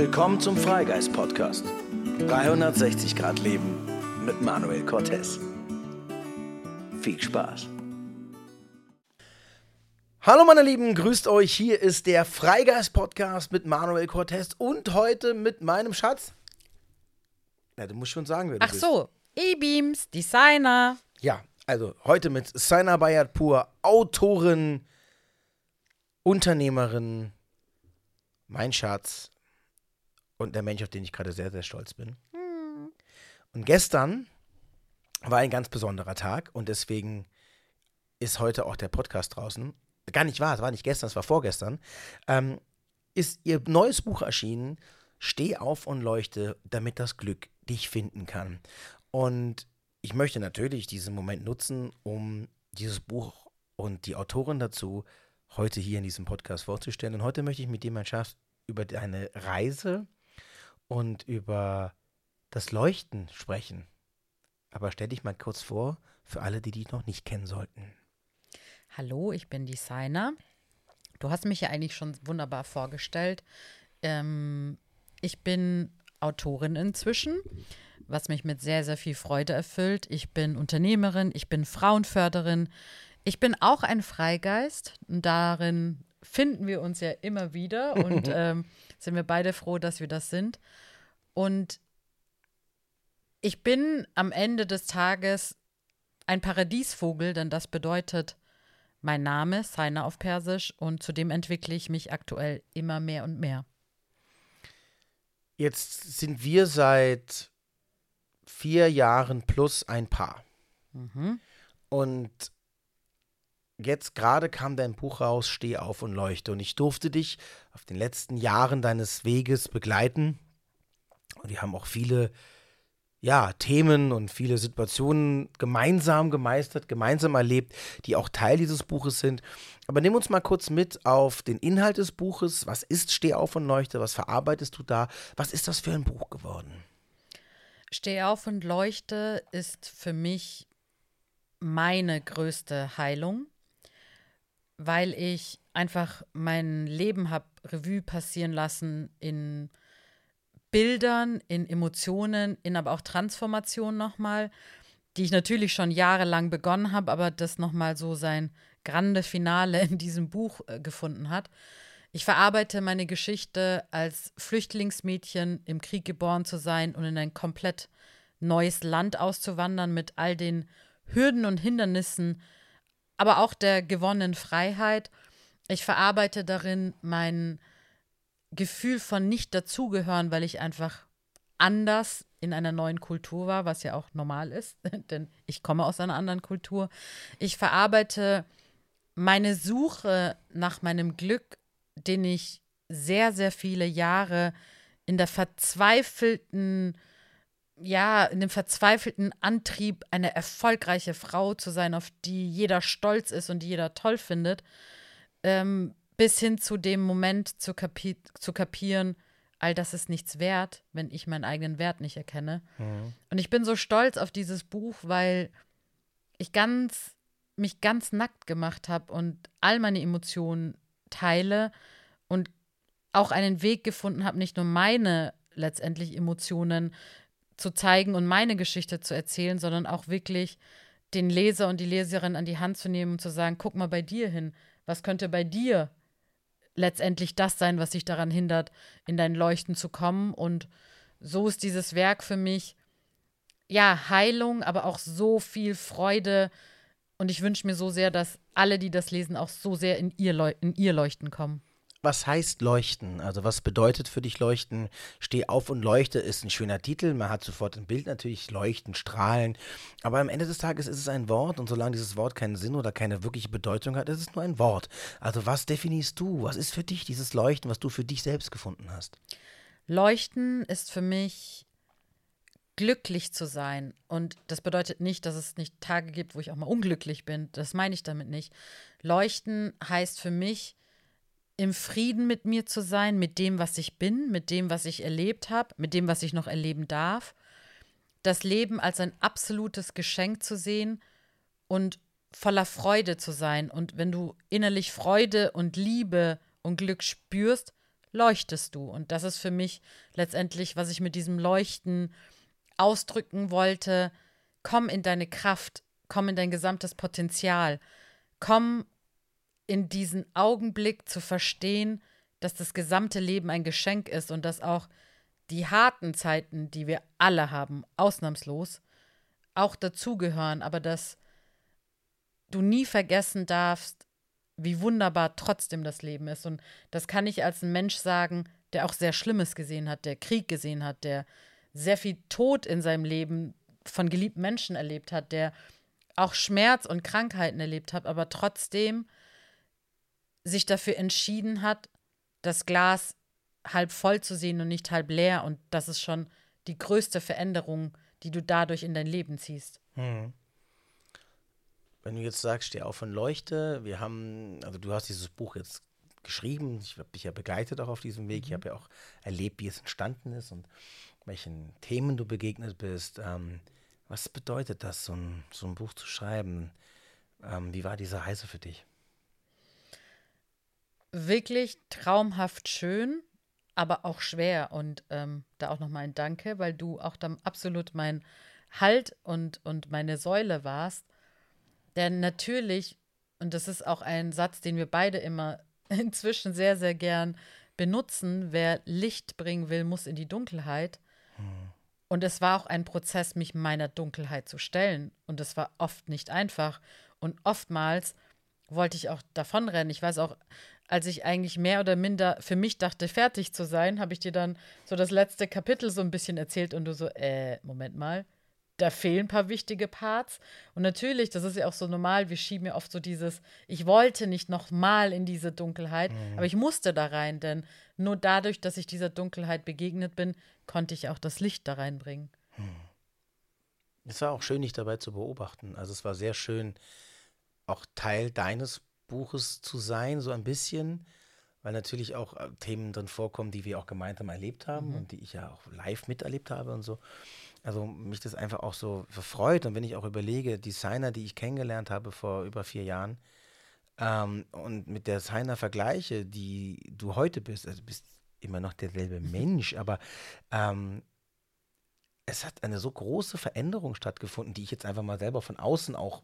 Willkommen zum Freigeist Podcast. 360 Grad Leben mit Manuel Cortez. Viel Spaß. Hallo meine Lieben, grüßt euch. Hier ist der Freigeist Podcast mit Manuel Cortez und heute mit meinem Schatz. Ja, du musst schon sagen, wer du Ach bist. so, E-Beams, Designer. Ja, also heute mit Saina Bayat Pur, Autorin, Unternehmerin, mein Schatz und der Mensch, auf den ich gerade sehr, sehr stolz bin. Und gestern war ein ganz besonderer Tag und deswegen ist heute auch der Podcast draußen. Gar nicht wahr, es war nicht gestern, es war vorgestern. Ähm, ist ihr neues Buch erschienen, Steh auf und leuchte, damit das Glück dich finden kann. Und ich möchte natürlich diesen Moment nutzen, um dieses Buch und die Autorin dazu heute hier in diesem Podcast vorzustellen. Und heute möchte ich mit dir, mein Schatz, über deine Reise und über das Leuchten sprechen. Aber stell dich mal kurz vor, für alle, die dich noch nicht kennen sollten. Hallo, ich bin Designer. Du hast mich ja eigentlich schon wunderbar vorgestellt. Ähm, ich bin Autorin inzwischen, was mich mit sehr, sehr viel Freude erfüllt. Ich bin Unternehmerin, ich bin Frauenförderin. Ich bin auch ein Freigeist. Darin finden wir uns ja immer wieder und ähm, sind wir beide froh, dass wir das sind. Und ich bin am Ende des Tages ein Paradiesvogel, denn das bedeutet mein Name, Saina auf Persisch, und zudem entwickle ich mich aktuell immer mehr und mehr. Jetzt sind wir seit vier Jahren plus ein Paar. Und jetzt gerade kam dein Buch raus, Steh auf und leuchte. Und ich durfte dich auf den letzten Jahren deines Weges begleiten. Und wir haben auch viele ja, Themen und viele Situationen gemeinsam gemeistert, gemeinsam erlebt, die auch Teil dieses Buches sind. Aber nimm uns mal kurz mit auf den Inhalt des Buches. Was ist Steh auf und leuchte? Was verarbeitest du da? Was ist das für ein Buch geworden? Steh auf und leuchte ist für mich meine größte Heilung, weil ich einfach mein Leben habe Revue passieren lassen in Bildern, in Emotionen, in aber auch Transformation nochmal, die ich natürlich schon jahrelang begonnen habe, aber das nochmal so sein grande Finale in diesem Buch äh, gefunden hat. Ich verarbeite meine Geschichte als Flüchtlingsmädchen im Krieg geboren zu sein und in ein komplett neues Land auszuwandern mit all den Hürden und Hindernissen, aber auch der gewonnenen Freiheit. Ich verarbeite darin mein Gefühl von nicht dazugehören, weil ich einfach anders in einer neuen Kultur war, was ja auch normal ist, denn ich komme aus einer anderen Kultur. Ich verarbeite meine Suche nach meinem Glück, den ich sehr, sehr viele Jahre in der verzweifelten, ja, in dem verzweifelten Antrieb, eine erfolgreiche Frau zu sein, auf die jeder stolz ist und die jeder toll findet, ähm, bis hin zu dem Moment zu, kapi zu kapieren, all das ist nichts wert, wenn ich meinen eigenen Wert nicht erkenne. Und ich bin so stolz auf dieses Buch, weil ich ganz mich ganz nackt gemacht habe und all meine Emotionen teile und auch einen Weg gefunden habe, nicht nur meine letztendlich Emotionen zu zeigen und meine Geschichte zu erzählen, sondern auch wirklich den Leser und die Leserin an die Hand zu nehmen und zu sagen, guck mal bei dir hin, was könnte bei dir letztendlich das sein, was dich daran hindert, in dein Leuchten zu kommen. Und so ist dieses Werk für mich, ja, Heilung, aber auch so viel Freude. Und ich wünsche mir so sehr, dass alle, die das lesen, auch so sehr in ihr, Leu in ihr Leuchten kommen. Was heißt leuchten? Also was bedeutet für dich leuchten? Steh auf und leuchte ist ein schöner Titel. Man hat sofort ein Bild natürlich, leuchten, strahlen. Aber am Ende des Tages ist es ein Wort und solange dieses Wort keinen Sinn oder keine wirkliche Bedeutung hat, ist es nur ein Wort. Also was definierst du? Was ist für dich dieses Leuchten, was du für dich selbst gefunden hast? Leuchten ist für mich glücklich zu sein. Und das bedeutet nicht, dass es nicht Tage gibt, wo ich auch mal unglücklich bin. Das meine ich damit nicht. Leuchten heißt für mich, im Frieden mit mir zu sein, mit dem, was ich bin, mit dem, was ich erlebt habe, mit dem, was ich noch erleben darf. Das Leben als ein absolutes Geschenk zu sehen und voller Freude zu sein. Und wenn du innerlich Freude und Liebe und Glück spürst, leuchtest du. Und das ist für mich letztendlich, was ich mit diesem Leuchten ausdrücken wollte. Komm in deine Kraft, komm in dein gesamtes Potenzial, komm in diesen Augenblick zu verstehen, dass das gesamte Leben ein Geschenk ist und dass auch die harten Zeiten, die wir alle haben, ausnahmslos, auch dazugehören, aber dass du nie vergessen darfst, wie wunderbar trotzdem das Leben ist. Und das kann ich als ein Mensch sagen, der auch sehr Schlimmes gesehen hat, der Krieg gesehen hat, der sehr viel Tod in seinem Leben von geliebten Menschen erlebt hat, der auch Schmerz und Krankheiten erlebt hat, aber trotzdem sich dafür entschieden hat, das Glas halb voll zu sehen und nicht halb leer. Und das ist schon die größte Veränderung, die du dadurch in dein Leben ziehst. Hm. Wenn du jetzt sagst, steh auf und leuchte, wir haben, also du hast dieses Buch jetzt geschrieben, ich habe dich ja begleitet auch auf diesem Weg, mhm. ich habe ja auch erlebt, wie es entstanden ist und welchen Themen du begegnet bist. Ähm, was bedeutet das, so ein, so ein Buch zu schreiben? Ähm, wie war diese Reise für dich? Wirklich traumhaft schön, aber auch schwer. Und ähm, da auch nochmal ein Danke, weil du auch dann absolut mein Halt und, und meine Säule warst. Denn natürlich, und das ist auch ein Satz, den wir beide immer inzwischen sehr, sehr gern benutzen, wer Licht bringen will, muss in die Dunkelheit. Hm. Und es war auch ein Prozess, mich meiner Dunkelheit zu stellen. Und es war oft nicht einfach. Und oftmals wollte ich auch davonrennen. Ich weiß auch, als ich eigentlich mehr oder minder für mich dachte, fertig zu sein, habe ich dir dann so das letzte Kapitel so ein bisschen erzählt und du so, äh, Moment mal, da fehlen ein paar wichtige Parts. Und natürlich, das ist ja auch so normal, wir schieben ja oft so dieses, ich wollte nicht nochmal in diese Dunkelheit, mhm. aber ich musste da rein, denn nur dadurch, dass ich dieser Dunkelheit begegnet bin, konnte ich auch das Licht da reinbringen. Mhm. Es war auch schön, dich dabei zu beobachten. Also es war sehr schön, auch Teil deines Buches zu sein, so ein bisschen, weil natürlich auch äh, Themen drin vorkommen, die wir auch gemeinsam erlebt haben mhm. und die ich ja auch live miterlebt habe und so also mich das einfach auch so verfreut. Und wenn ich auch überlege, Designer, die ich kennengelernt habe vor über vier Jahren, ähm, und mit der Designer vergleiche, die du heute bist, also du bist immer noch derselbe Mensch, aber ähm, es hat eine so große Veränderung stattgefunden, die ich jetzt einfach mal selber von außen auch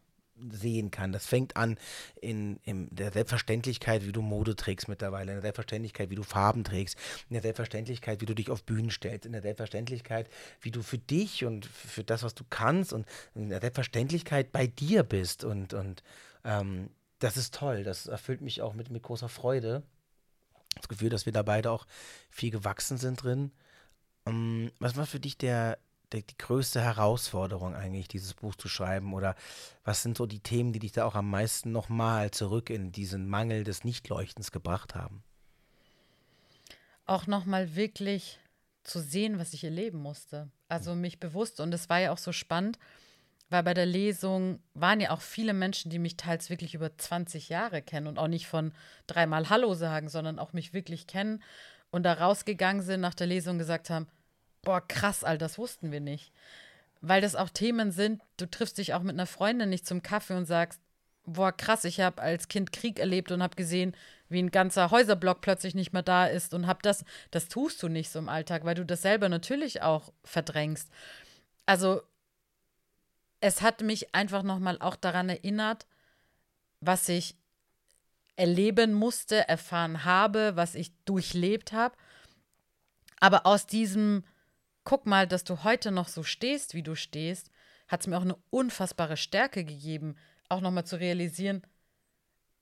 sehen kann. Das fängt an in, in, der Selbstverständlichkeit, wie du Mode trägst mittlerweile, in der Selbstverständlichkeit, wie du Farben trägst, in der Selbstverständlichkeit, wie du dich auf Bühnen stellst, in der Selbstverständlichkeit, wie du für dich und für das, was du kannst und in der Selbstverständlichkeit bei dir bist. Und, und ähm, das ist toll. Das erfüllt mich auch mit, mit großer Freude. Das Gefühl, dass wir da beide auch viel gewachsen sind drin. Ähm, was war für dich der, die, die größte Herausforderung eigentlich, dieses Buch zu schreiben? Oder was sind so die Themen, die dich da auch am meisten nochmal zurück in diesen Mangel des Nichtleuchtens gebracht haben? Auch nochmal wirklich zu sehen, was ich erleben musste. Also mich bewusst. Und es war ja auch so spannend, weil bei der Lesung waren ja auch viele Menschen, die mich teils wirklich über 20 Jahre kennen und auch nicht von dreimal Hallo sagen, sondern auch mich wirklich kennen und da rausgegangen sind nach der Lesung und gesagt haben, boah, krass, all das wussten wir nicht. Weil das auch Themen sind, du triffst dich auch mit einer Freundin nicht zum Kaffee und sagst, boah, krass, ich habe als Kind Krieg erlebt und habe gesehen, wie ein ganzer Häuserblock plötzlich nicht mehr da ist und habe das, das tust du nicht so im Alltag, weil du das selber natürlich auch verdrängst. Also es hat mich einfach nochmal auch daran erinnert, was ich erleben musste, erfahren habe, was ich durchlebt habe. Aber aus diesem guck mal, dass du heute noch so stehst, wie du stehst, hat es mir auch eine unfassbare Stärke gegeben, auch nochmal zu realisieren,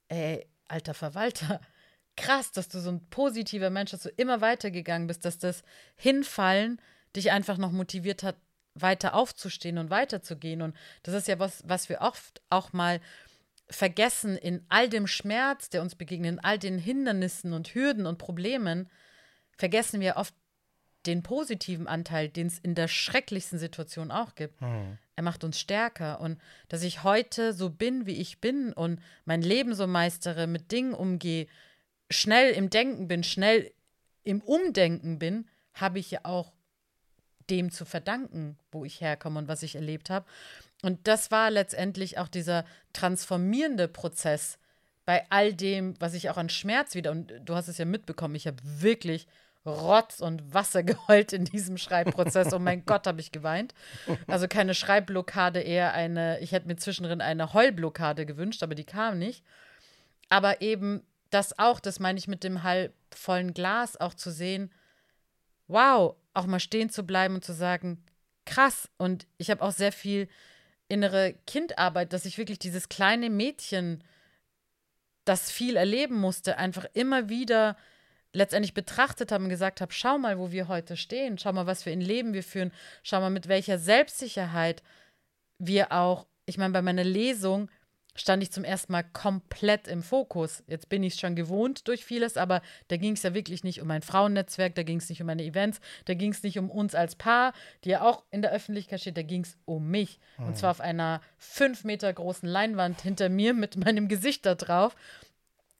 ey, alter Verwalter, krass, dass du so ein positiver Mensch, dass du immer weitergegangen bist, dass das Hinfallen dich einfach noch motiviert hat, weiter aufzustehen und weiterzugehen. Und das ist ja was, was wir oft auch mal vergessen in all dem Schmerz, der uns begegnet, in all den Hindernissen und Hürden und Problemen, vergessen wir oft den positiven Anteil, den es in der schrecklichsten Situation auch gibt. Mhm. Er macht uns stärker. Und dass ich heute so bin, wie ich bin und mein Leben so meistere, mit Dingen umgehe, schnell im Denken bin, schnell im Umdenken bin, habe ich ja auch dem zu verdanken, wo ich herkomme und was ich erlebt habe. Und das war letztendlich auch dieser transformierende Prozess, bei all dem, was ich auch an Schmerz wieder, und du hast es ja mitbekommen, ich habe wirklich Rotz und Wasser geheult in diesem Schreibprozess. Oh mein Gott, habe ich geweint. Also keine Schreibblockade, eher eine, ich hätte mir zwischendrin eine Heulblockade gewünscht, aber die kam nicht. Aber eben das auch, das meine ich mit dem halbvollen Glas, auch zu sehen, wow, auch mal stehen zu bleiben und zu sagen, krass. Und ich habe auch sehr viel innere Kindarbeit, dass ich wirklich dieses kleine Mädchen, das viel erleben musste, einfach immer wieder letztendlich betrachtet habe und gesagt habe, schau mal, wo wir heute stehen, schau mal, was für ein Leben wir führen, schau mal, mit welcher Selbstsicherheit wir auch, ich meine, bei meiner Lesung stand ich zum ersten Mal komplett im Fokus. Jetzt bin ich es schon gewohnt durch vieles, aber da ging es ja wirklich nicht um mein Frauennetzwerk, da ging es nicht um meine Events, da ging es nicht um uns als Paar, die ja auch in der Öffentlichkeit steht, da ging es um mich. Mhm. Und zwar auf einer fünf Meter großen Leinwand hinter mir mit meinem Gesicht da drauf.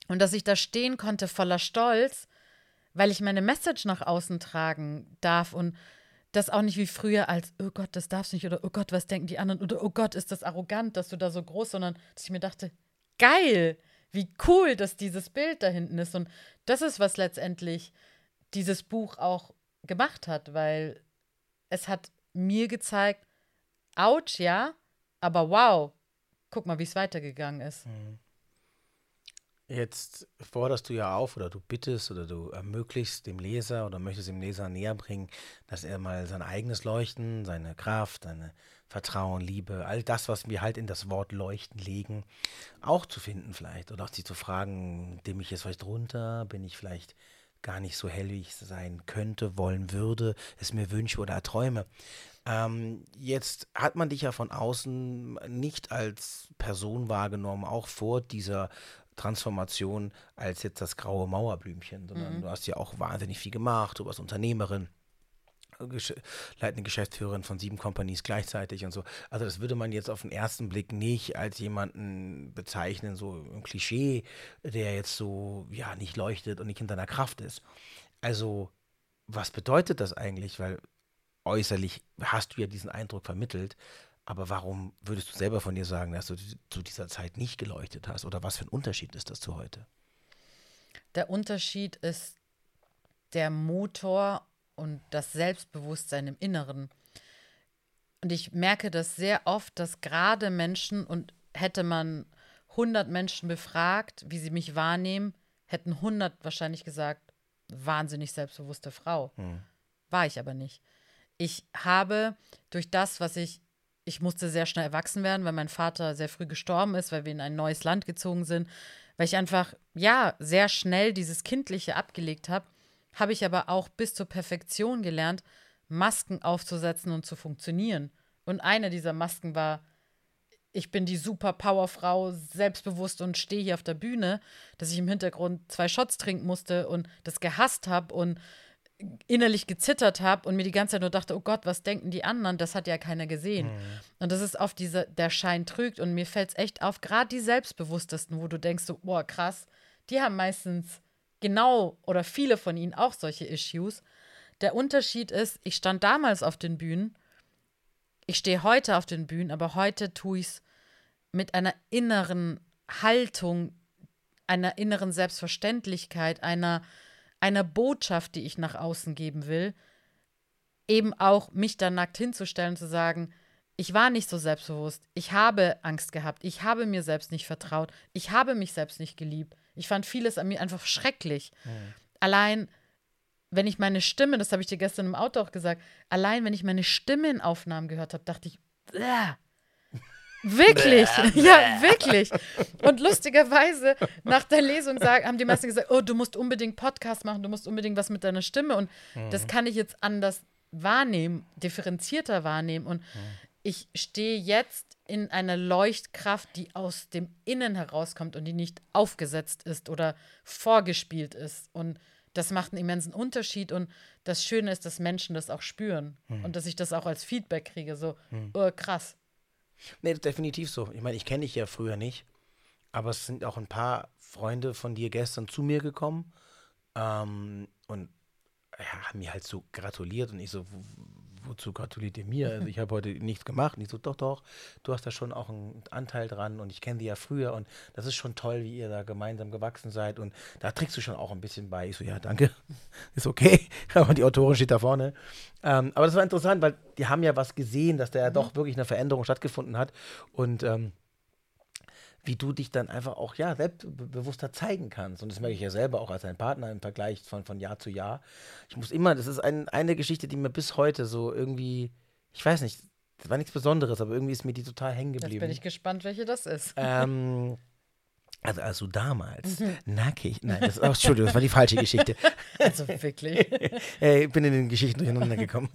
Und dass ich da stehen konnte voller Stolz, weil ich meine Message nach außen tragen darf und das auch nicht wie früher als, oh Gott, das darfst du nicht oder oh Gott, was denken die anderen oder oh Gott, ist das arrogant, dass du da so groß, sondern dass ich mir dachte, geil, wie cool, dass dieses Bild da hinten ist. Und das ist, was letztendlich dieses Buch auch gemacht hat, weil es hat mir gezeigt, ouch, ja, aber wow, guck mal, wie es weitergegangen ist. Mhm. Jetzt forderst du ja auf oder du bittest oder du ermöglichst dem Leser oder möchtest dem Leser näher bringen, dass er mal sein eigenes Leuchten, seine Kraft, seine Vertrauen, Liebe, all das, was wir halt in das Wort Leuchten legen, auch zu finden vielleicht. Oder auch sie zu fragen, dem ich jetzt vielleicht runter, bin ich vielleicht gar nicht so hell, wie ich sein könnte, wollen würde, es mir wünsche oder erträume. Ähm, jetzt hat man dich ja von außen nicht als Person wahrgenommen, auch vor dieser Transformation als jetzt das graue Mauerblümchen, sondern mhm. du hast ja auch wahnsinnig viel gemacht, du warst Unternehmerin, leitende Geschäftsführerin von sieben Companies gleichzeitig und so. Also das würde man jetzt auf den ersten Blick nicht als jemanden bezeichnen, so ein Klischee, der jetzt so, ja, nicht leuchtet und nicht in seiner Kraft ist. Also, was bedeutet das eigentlich? Weil äußerlich hast du ja diesen Eindruck vermittelt, aber warum würdest du selber von dir sagen, dass du zu dieser Zeit nicht geleuchtet hast? Oder was für ein Unterschied ist das zu heute? Der Unterschied ist der Motor und das Selbstbewusstsein im Inneren. Und ich merke das sehr oft, dass gerade Menschen, und hätte man 100 Menschen befragt, wie sie mich wahrnehmen, hätten 100 wahrscheinlich gesagt, wahnsinnig selbstbewusste Frau. Hm. War ich aber nicht. Ich habe durch das, was ich ich musste sehr schnell erwachsen werden, weil mein Vater sehr früh gestorben ist, weil wir in ein neues Land gezogen sind, weil ich einfach, ja, sehr schnell dieses Kindliche abgelegt habe, habe ich aber auch bis zur Perfektion gelernt, Masken aufzusetzen und zu funktionieren. Und eine dieser Masken war, ich bin die super Powerfrau, selbstbewusst und stehe hier auf der Bühne, dass ich im Hintergrund zwei Shots trinken musste und das gehasst habe und innerlich gezittert habe und mir die ganze Zeit nur dachte, oh Gott, was denken die anderen? Das hat ja keiner gesehen. Mhm. Und das ist oft diese, der Schein trügt und mir fällt es echt auf, gerade die Selbstbewusstesten, wo du denkst, so, boah, krass, die haben meistens genau oder viele von ihnen auch solche Issues. Der Unterschied ist, ich stand damals auf den Bühnen, ich stehe heute auf den Bühnen, aber heute tue ich es mit einer inneren Haltung, einer inneren Selbstverständlichkeit, einer einer Botschaft, die ich nach außen geben will, eben auch mich dann nackt hinzustellen zu sagen, ich war nicht so selbstbewusst, ich habe Angst gehabt, ich habe mir selbst nicht vertraut, ich habe mich selbst nicht geliebt. Ich fand vieles an mir einfach schrecklich. Mhm. Allein, wenn ich meine Stimme, das habe ich dir gestern im Auto auch gesagt, allein wenn ich meine Stimme in Aufnahmen gehört habe, dachte ich, Bäh, Wirklich, ja, wirklich. Und lustigerweise, nach der Lesung sagen, haben die meisten gesagt, oh, du musst unbedingt Podcast machen, du musst unbedingt was mit deiner Stimme. Und mhm. das kann ich jetzt anders wahrnehmen, differenzierter wahrnehmen. Und mhm. ich stehe jetzt in einer Leuchtkraft, die aus dem Innen herauskommt und die nicht aufgesetzt ist oder vorgespielt ist. Und das macht einen immensen Unterschied. Und das Schöne ist, dass Menschen das auch spüren mhm. und dass ich das auch als Feedback kriege. So, mhm. oh, krass Nee, definitiv so. Ich meine, ich kenne dich ja früher nicht, aber es sind auch ein paar Freunde von dir gestern zu mir gekommen ähm, und ja, haben mir halt so gratuliert und ich so, wozu gratuliert ihr mir? Also ich habe heute nichts gemacht. Und ich so, doch, doch, du hast da schon auch einen Anteil dran und ich kenne die ja früher und das ist schon toll, wie ihr da gemeinsam gewachsen seid und da trägst du schon auch ein bisschen bei. Ich so, ja, danke, ist okay. Aber die Autorin steht da vorne. Ähm, aber das war interessant, weil die haben ja was gesehen, dass da ja doch wirklich eine Veränderung stattgefunden hat und ähm, wie du dich dann einfach auch ja selbstbewusster zeigen kannst. Und das merke ich ja selber auch als ein Partner im Vergleich von, von Jahr zu Jahr. Ich muss immer, das ist ein, eine Geschichte, die mir bis heute so irgendwie, ich weiß nicht, das war nichts Besonderes, aber irgendwie ist mir die total hängen geblieben. Jetzt bin ich gespannt, welche das ist. Ähm, Also, also damals, mhm. nackig. Nein, das, oh, Entschuldigung, das war die falsche Geschichte. Also wirklich. ich bin in den Geschichten durcheinander gekommen.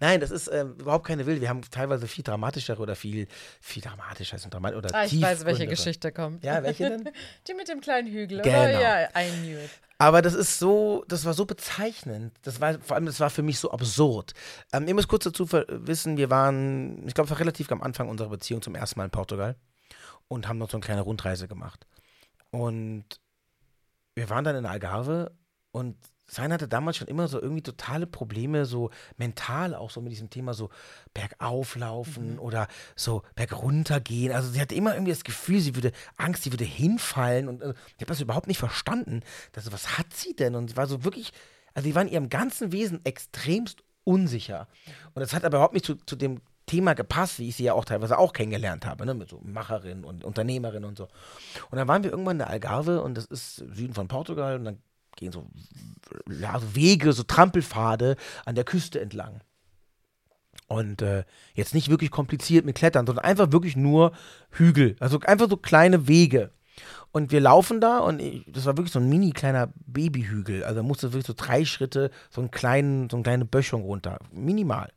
Nein, das ist äh, überhaupt keine Wilde. Wir haben teilweise viel dramatischere oder viel, viel dramatischer dramatisch oder ah, Ich weiß, welche Geschichte kommt. Ja, welche denn? Die mit dem kleinen Hügel. Genau. Oh, ja, I knew it. Aber das ist so, das war so bezeichnend. Das war vor allem, das war für mich so absurd. Ähm, ihr müsst kurz dazu wissen, wir waren, ich glaube, war relativ am Anfang unserer Beziehung zum ersten Mal in Portugal und haben noch so eine kleine Rundreise gemacht. Und wir waren dann in Algarve und Sein hatte damals schon immer so irgendwie totale Probleme, so mental auch so mit diesem Thema so bergauflaufen mhm. oder so berguntergehen. Also sie hatte immer irgendwie das Gefühl, sie würde Angst, sie würde hinfallen und also, ich habe das überhaupt nicht verstanden. Das, was hat sie denn? Und sie war so wirklich, also sie war in ihrem ganzen Wesen extremst unsicher. Und das hat aber überhaupt nicht zu, zu dem Thema gepasst, wie ich sie ja auch teilweise auch kennengelernt habe, ne, mit so Macherin und Unternehmerin und so. Und dann waren wir irgendwann in der Algarve und das ist Süden von Portugal und dann gehen so, ja, so Wege, so Trampelpfade an der Küste entlang. Und äh, jetzt nicht wirklich kompliziert mit Klettern, sondern einfach wirklich nur Hügel, also einfach so kleine Wege. Und wir laufen da und ich, das war wirklich so ein mini kleiner Babyhügel. Also da musste wirklich so drei Schritte, so, einen kleinen, so eine kleine Böschung runter. Minimal.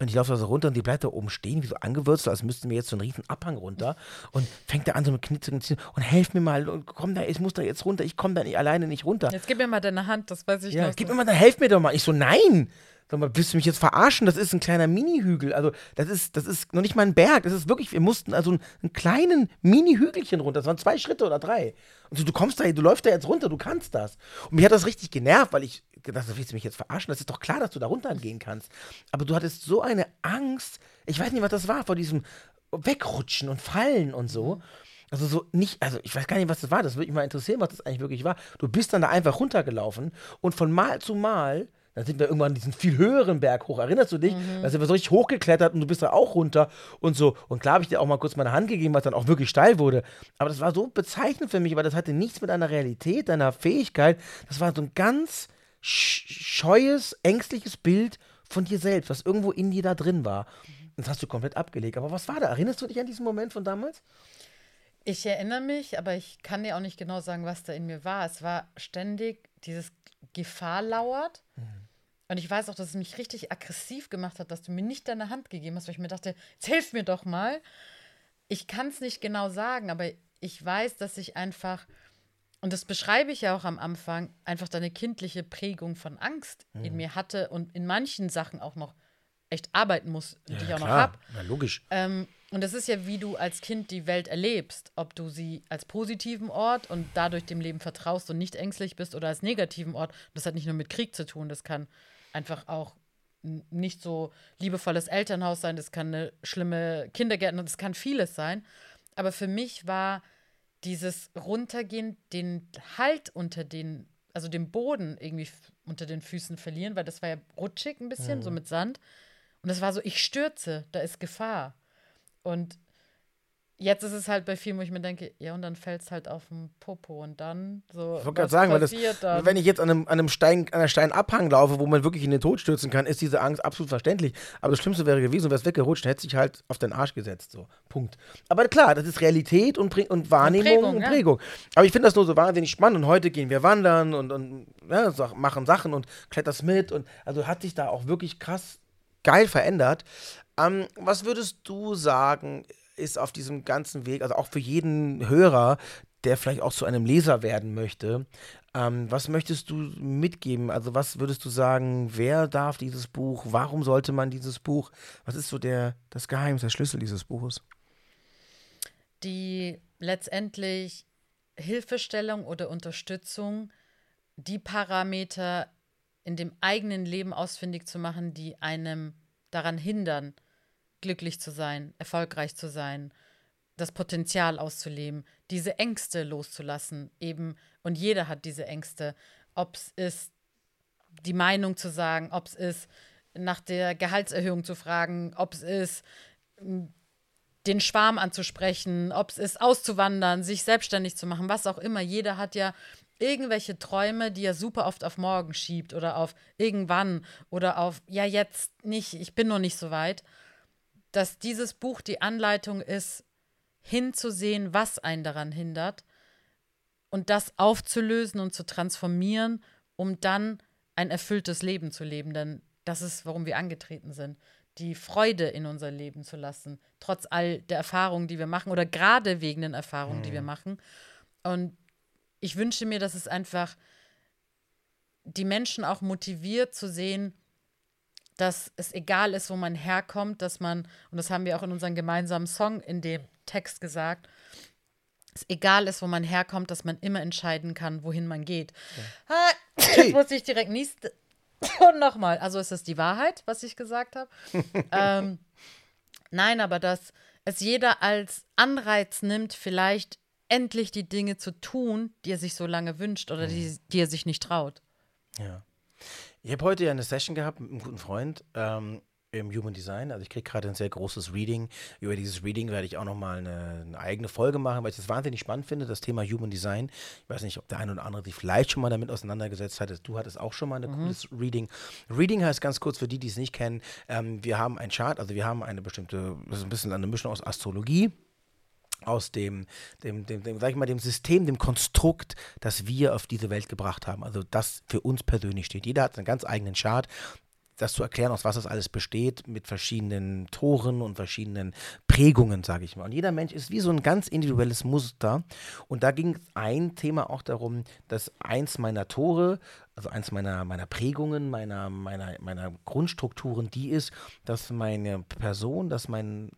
Und ich laufe da so runter und die bleibt da oben stehen, wie so angewurzelt, als müssten wir jetzt so einen riesen Abhang runter. Und fängt da an, so mit Knitzen zu und helf mir mal und komm da, ich muss da jetzt runter, ich komme da nicht, alleine nicht runter. Jetzt gib mir mal deine Hand, das weiß ich ja, noch. Gib mir mal, dann helf mir doch mal. Ich so, nein! Sag mal, willst du mich jetzt verarschen? Das ist ein kleiner Mini-Hügel. Also, das ist, das ist noch nicht mal ein Berg. Das ist wirklich, wir mussten also einen, einen kleinen Mini-Hügelchen runter. Das waren zwei Schritte oder drei. Und so, du kommst da, du läufst da jetzt runter, du kannst das. Und mich hat das richtig genervt, weil ich gedacht, willst du mich jetzt verarschen? Das ist doch klar, dass du da runtergehen kannst. Aber du hattest so eine Angst. Ich weiß nicht, was das war, vor diesem Wegrutschen und Fallen und so. Also so nicht, also ich weiß gar nicht, was das war. Das würde mich mal interessieren, was das eigentlich wirklich war. Du bist dann da einfach runtergelaufen und von Mal zu Mal dann sind wir irgendwann diesen viel höheren Berg hoch. Erinnerst du dich? Mhm. Da sind wir so richtig hochgeklettert und du bist da auch runter und so. Und klar habe ich dir auch mal kurz meine Hand gegeben, was dann auch wirklich steil wurde. Aber das war so bezeichnend für mich, weil das hatte nichts mit einer Realität, deiner Fähigkeit. Das war so ein ganz scheues, ängstliches Bild von dir selbst, was irgendwo in dir da drin war. Das hast du komplett abgelegt. Aber was war da? Erinnerst du dich an diesen Moment von damals? Ich erinnere mich, aber ich kann dir auch nicht genau sagen, was da in mir war. Es war ständig dieses Gefahr lauert. Mhm. Und ich weiß auch, dass es mich richtig aggressiv gemacht hat, dass du mir nicht deine Hand gegeben hast, weil ich mir dachte, jetzt hilf mir doch mal. Ich kann es nicht genau sagen, aber ich weiß, dass ich einfach, und das beschreibe ich ja auch am Anfang, einfach deine kindliche Prägung von Angst mhm. in mir hatte und in manchen Sachen auch noch echt arbeiten muss, die ja, ich auch klar. noch habe. Ja, logisch. Ähm, und das ist ja, wie du als Kind die Welt erlebst. Ob du sie als positiven Ort und dadurch dem Leben vertraust und nicht ängstlich bist oder als negativen Ort. Das hat nicht nur mit Krieg zu tun, das kann einfach auch nicht so liebevolles Elternhaus sein, das kann eine schlimme Kindergärtnerin, das kann vieles sein. Aber für mich war dieses Runtergehen, den Halt unter den, also den Boden irgendwie unter den Füßen verlieren, weil das war ja rutschig ein bisschen, mhm. so mit Sand. Und das war so, ich stürze, da ist Gefahr. Und Jetzt ist es halt bei vielen, wo ich mir denke, ja, und dann fällt es halt auf den Popo und dann so. Ich wollte gerade sagen, weil das, wenn ich jetzt an einem, an einem Stein, an einer Steinabhang laufe, wo man wirklich in den Tod stürzen kann, ist diese Angst absolut verständlich. Aber das Schlimmste wäre gewesen, wäre es weggerutscht, hätte sich halt auf den Arsch gesetzt. So. Punkt. Aber klar, das ist Realität und, und Wahrnehmung und Prägung. Und Prägung. Ja. Aber ich finde das nur so wahnsinnig spannend. Und heute gehen wir wandern und, und ja, machen Sachen und kletterst mit. Und also hat sich da auch wirklich krass geil verändert. Ähm, was würdest du sagen, ist auf diesem ganzen Weg, also auch für jeden Hörer, der vielleicht auch zu einem Leser werden möchte, ähm, was möchtest du mitgeben? Also was würdest du sagen, wer darf dieses Buch? Warum sollte man dieses Buch? Was ist so der, das Geheimnis, der Schlüssel dieses Buches? Die letztendlich Hilfestellung oder Unterstützung, die Parameter in dem eigenen Leben ausfindig zu machen, die einem daran hindern, glücklich zu sein, erfolgreich zu sein, das Potenzial auszuleben, diese Ängste loszulassen, eben, und jeder hat diese Ängste, ob es ist, die Meinung zu sagen, ob es ist, nach der Gehaltserhöhung zu fragen, ob es ist, den Schwarm anzusprechen, ob es ist, auszuwandern, sich selbstständig zu machen, was auch immer. Jeder hat ja irgendwelche Träume, die er super oft auf morgen schiebt oder auf irgendwann oder auf, ja, jetzt nicht, ich bin noch nicht so weit. Dass dieses Buch die Anleitung ist, hinzusehen, was einen daran hindert und das aufzulösen und zu transformieren, um dann ein erfülltes Leben zu leben. Denn das ist, warum wir angetreten sind. Die Freude in unser Leben zu lassen, trotz all der Erfahrungen, die wir machen oder gerade wegen den Erfahrungen, mhm. die wir mhm. machen. Und ich wünsche mir, dass es einfach die Menschen auch motiviert zu sehen, dass es egal ist, wo man herkommt, dass man, und das haben wir auch in unserem gemeinsamen Song in dem Text gesagt, es egal ist, wo man herkommt, dass man immer entscheiden kann, wohin man geht. Ja. Jetzt muss ich direkt niesen. Und nochmal, also ist das die Wahrheit, was ich gesagt habe? ähm, nein, aber dass es jeder als Anreiz nimmt, vielleicht endlich die Dinge zu tun, die er sich so lange wünscht oder die, mhm. die er sich nicht traut. Ja. Ich habe heute ja eine Session gehabt mit einem guten Freund ähm, im Human Design. Also ich kriege gerade ein sehr großes Reading. Über dieses Reading werde ich auch nochmal eine, eine eigene Folge machen, weil ich das wahnsinnig spannend finde, das Thema Human Design. Ich weiß nicht, ob der eine oder andere sich vielleicht schon mal damit auseinandergesetzt hat. Du hattest auch schon mal ein mhm. cooles Reading. Reading heißt ganz kurz für die, die es nicht kennen, ähm, wir haben ein Chart, also wir haben eine bestimmte, das ist ein bisschen eine Mischung aus Astrologie aus dem, dem, dem, dem, sag ich mal, dem System, dem Konstrukt, das wir auf diese Welt gebracht haben. Also das für uns persönlich steht. Jeder hat einen ganz eigenen Chart. Das zu erklären, aus was das alles besteht, mit verschiedenen Toren und verschiedenen Prägungen, sage ich mal. Und jeder Mensch ist wie so ein ganz individuelles Muster. Und da ging ein Thema auch darum, dass eins meiner Tore, also eins meiner, meiner Prägungen, meiner, meiner, meiner Grundstrukturen, die ist, dass meine Person, dass mein,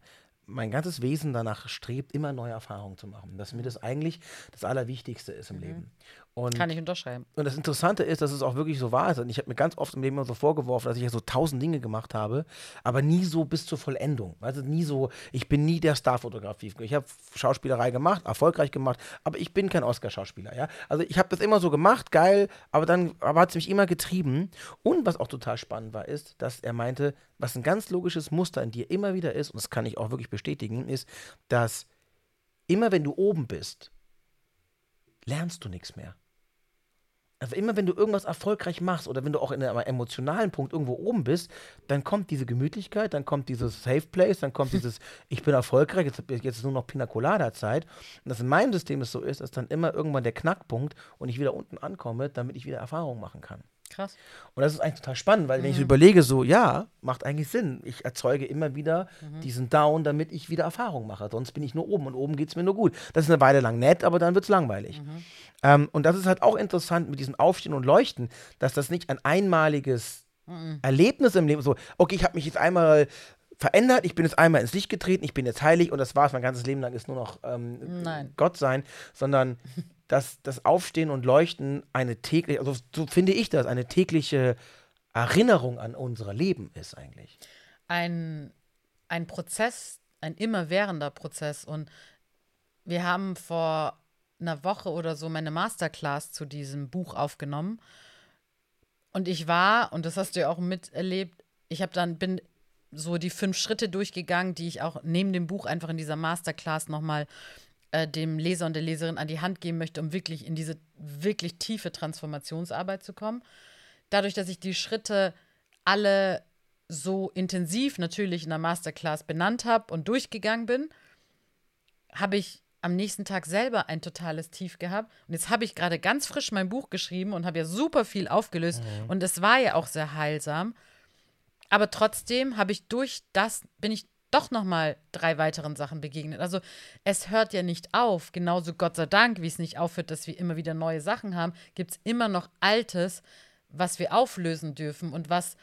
mein ganzes Wesen danach strebt, immer neue Erfahrungen zu machen. Dass mir das eigentlich das Allerwichtigste ist im mhm. Leben. Und, Kann ich unterschreiben. Und das Interessante ist, dass es auch wirklich so wahr ist. Und ich habe mir ganz oft im Leben immer so vorgeworfen, dass ich ja so tausend Dinge gemacht habe, aber nie so bis zur Vollendung. Also nie so, ich bin nie der Starfotografie. Ich habe Schauspielerei gemacht, erfolgreich gemacht, aber ich bin kein Oscar-Schauspieler. Ja? Also ich habe das immer so gemacht, geil, aber dann aber hat es mich immer getrieben. Und was auch total spannend war, ist, dass er meinte, was ein ganz logisches Muster in dir immer wieder ist, und das kann ich auch wirklich bestätigen, ist, dass immer wenn du oben bist, lernst du nichts mehr. Also immer wenn du irgendwas erfolgreich machst oder wenn du auch in einem emotionalen Punkt irgendwo oben bist, dann kommt diese Gemütlichkeit, dann kommt dieses Safe Place, dann kommt dieses Ich bin erfolgreich, jetzt, jetzt ist nur noch Pina Colada Zeit. Und das in meinem System es so ist, ist dann immer irgendwann der Knackpunkt und ich wieder unten ankomme, damit ich wieder Erfahrungen machen kann. Krass. Und das ist eigentlich total spannend, weil mhm. wenn ich so mhm. überlege, so, ja, macht eigentlich Sinn. Ich erzeuge immer wieder mhm. diesen Down, damit ich wieder Erfahrung mache. Sonst bin ich nur oben und oben geht es mir nur gut. Das ist eine Weile lang nett, aber dann wird es langweilig. Mhm. Ähm, und das ist halt auch interessant mit diesem Aufstehen und Leuchten, dass das nicht ein einmaliges mhm. Erlebnis im Leben so, okay, ich habe mich jetzt einmal verändert, ich bin jetzt einmal ins Licht getreten, ich bin jetzt heilig und das war's, mein ganzes Leben lang ist nur noch ähm, Gott sein, sondern dass das Aufstehen und Leuchten eine tägliche, also so finde ich das, eine tägliche Erinnerung an unser Leben ist eigentlich. Ein, ein Prozess, ein immerwährender Prozess. Und wir haben vor einer Woche oder so meine Masterclass zu diesem Buch aufgenommen. Und ich war, und das hast du ja auch miterlebt, ich habe dann, bin so die fünf Schritte durchgegangen, die ich auch neben dem Buch einfach in dieser Masterclass nochmal äh, dem Leser und der Leserin an die Hand geben möchte, um wirklich in diese wirklich tiefe Transformationsarbeit zu kommen. Dadurch, dass ich die Schritte alle so intensiv natürlich in der Masterclass benannt habe und durchgegangen bin, habe ich am nächsten Tag selber ein totales Tief gehabt. Und jetzt habe ich gerade ganz frisch mein Buch geschrieben und habe ja super viel aufgelöst. Mhm. Und es war ja auch sehr heilsam. Aber trotzdem habe ich durch das, bin ich doch noch mal drei weiteren Sachen begegnet. Also es hört ja nicht auf. Genauso Gott sei Dank, wie es nicht aufhört, dass wir immer wieder neue Sachen haben, gibt es immer noch Altes, was wir auflösen dürfen und was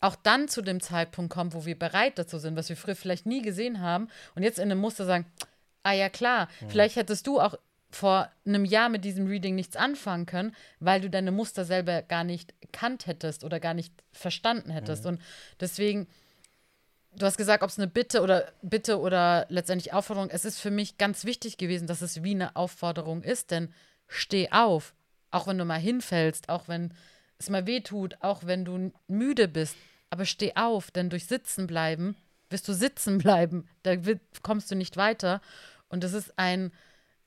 auch dann zu dem Zeitpunkt kommt, wo wir bereit dazu sind, was wir früher vielleicht nie gesehen haben und jetzt in einem Muster sagen, ah ja klar, mhm. vielleicht hättest du auch vor einem Jahr mit diesem Reading nichts anfangen können, weil du deine Muster selber gar nicht kannt hättest oder gar nicht verstanden hättest. Mhm. Und deswegen du hast gesagt, ob es eine Bitte oder Bitte oder letztendlich Aufforderung. Es ist für mich ganz wichtig gewesen, dass es wie eine Aufforderung ist, denn steh auf, auch wenn du mal hinfällst, auch wenn es mal weh tut, auch wenn du müde bist, aber steh auf, denn durch Sitzen bleiben wirst du sitzen bleiben, da kommst du nicht weiter. Und das ist ein,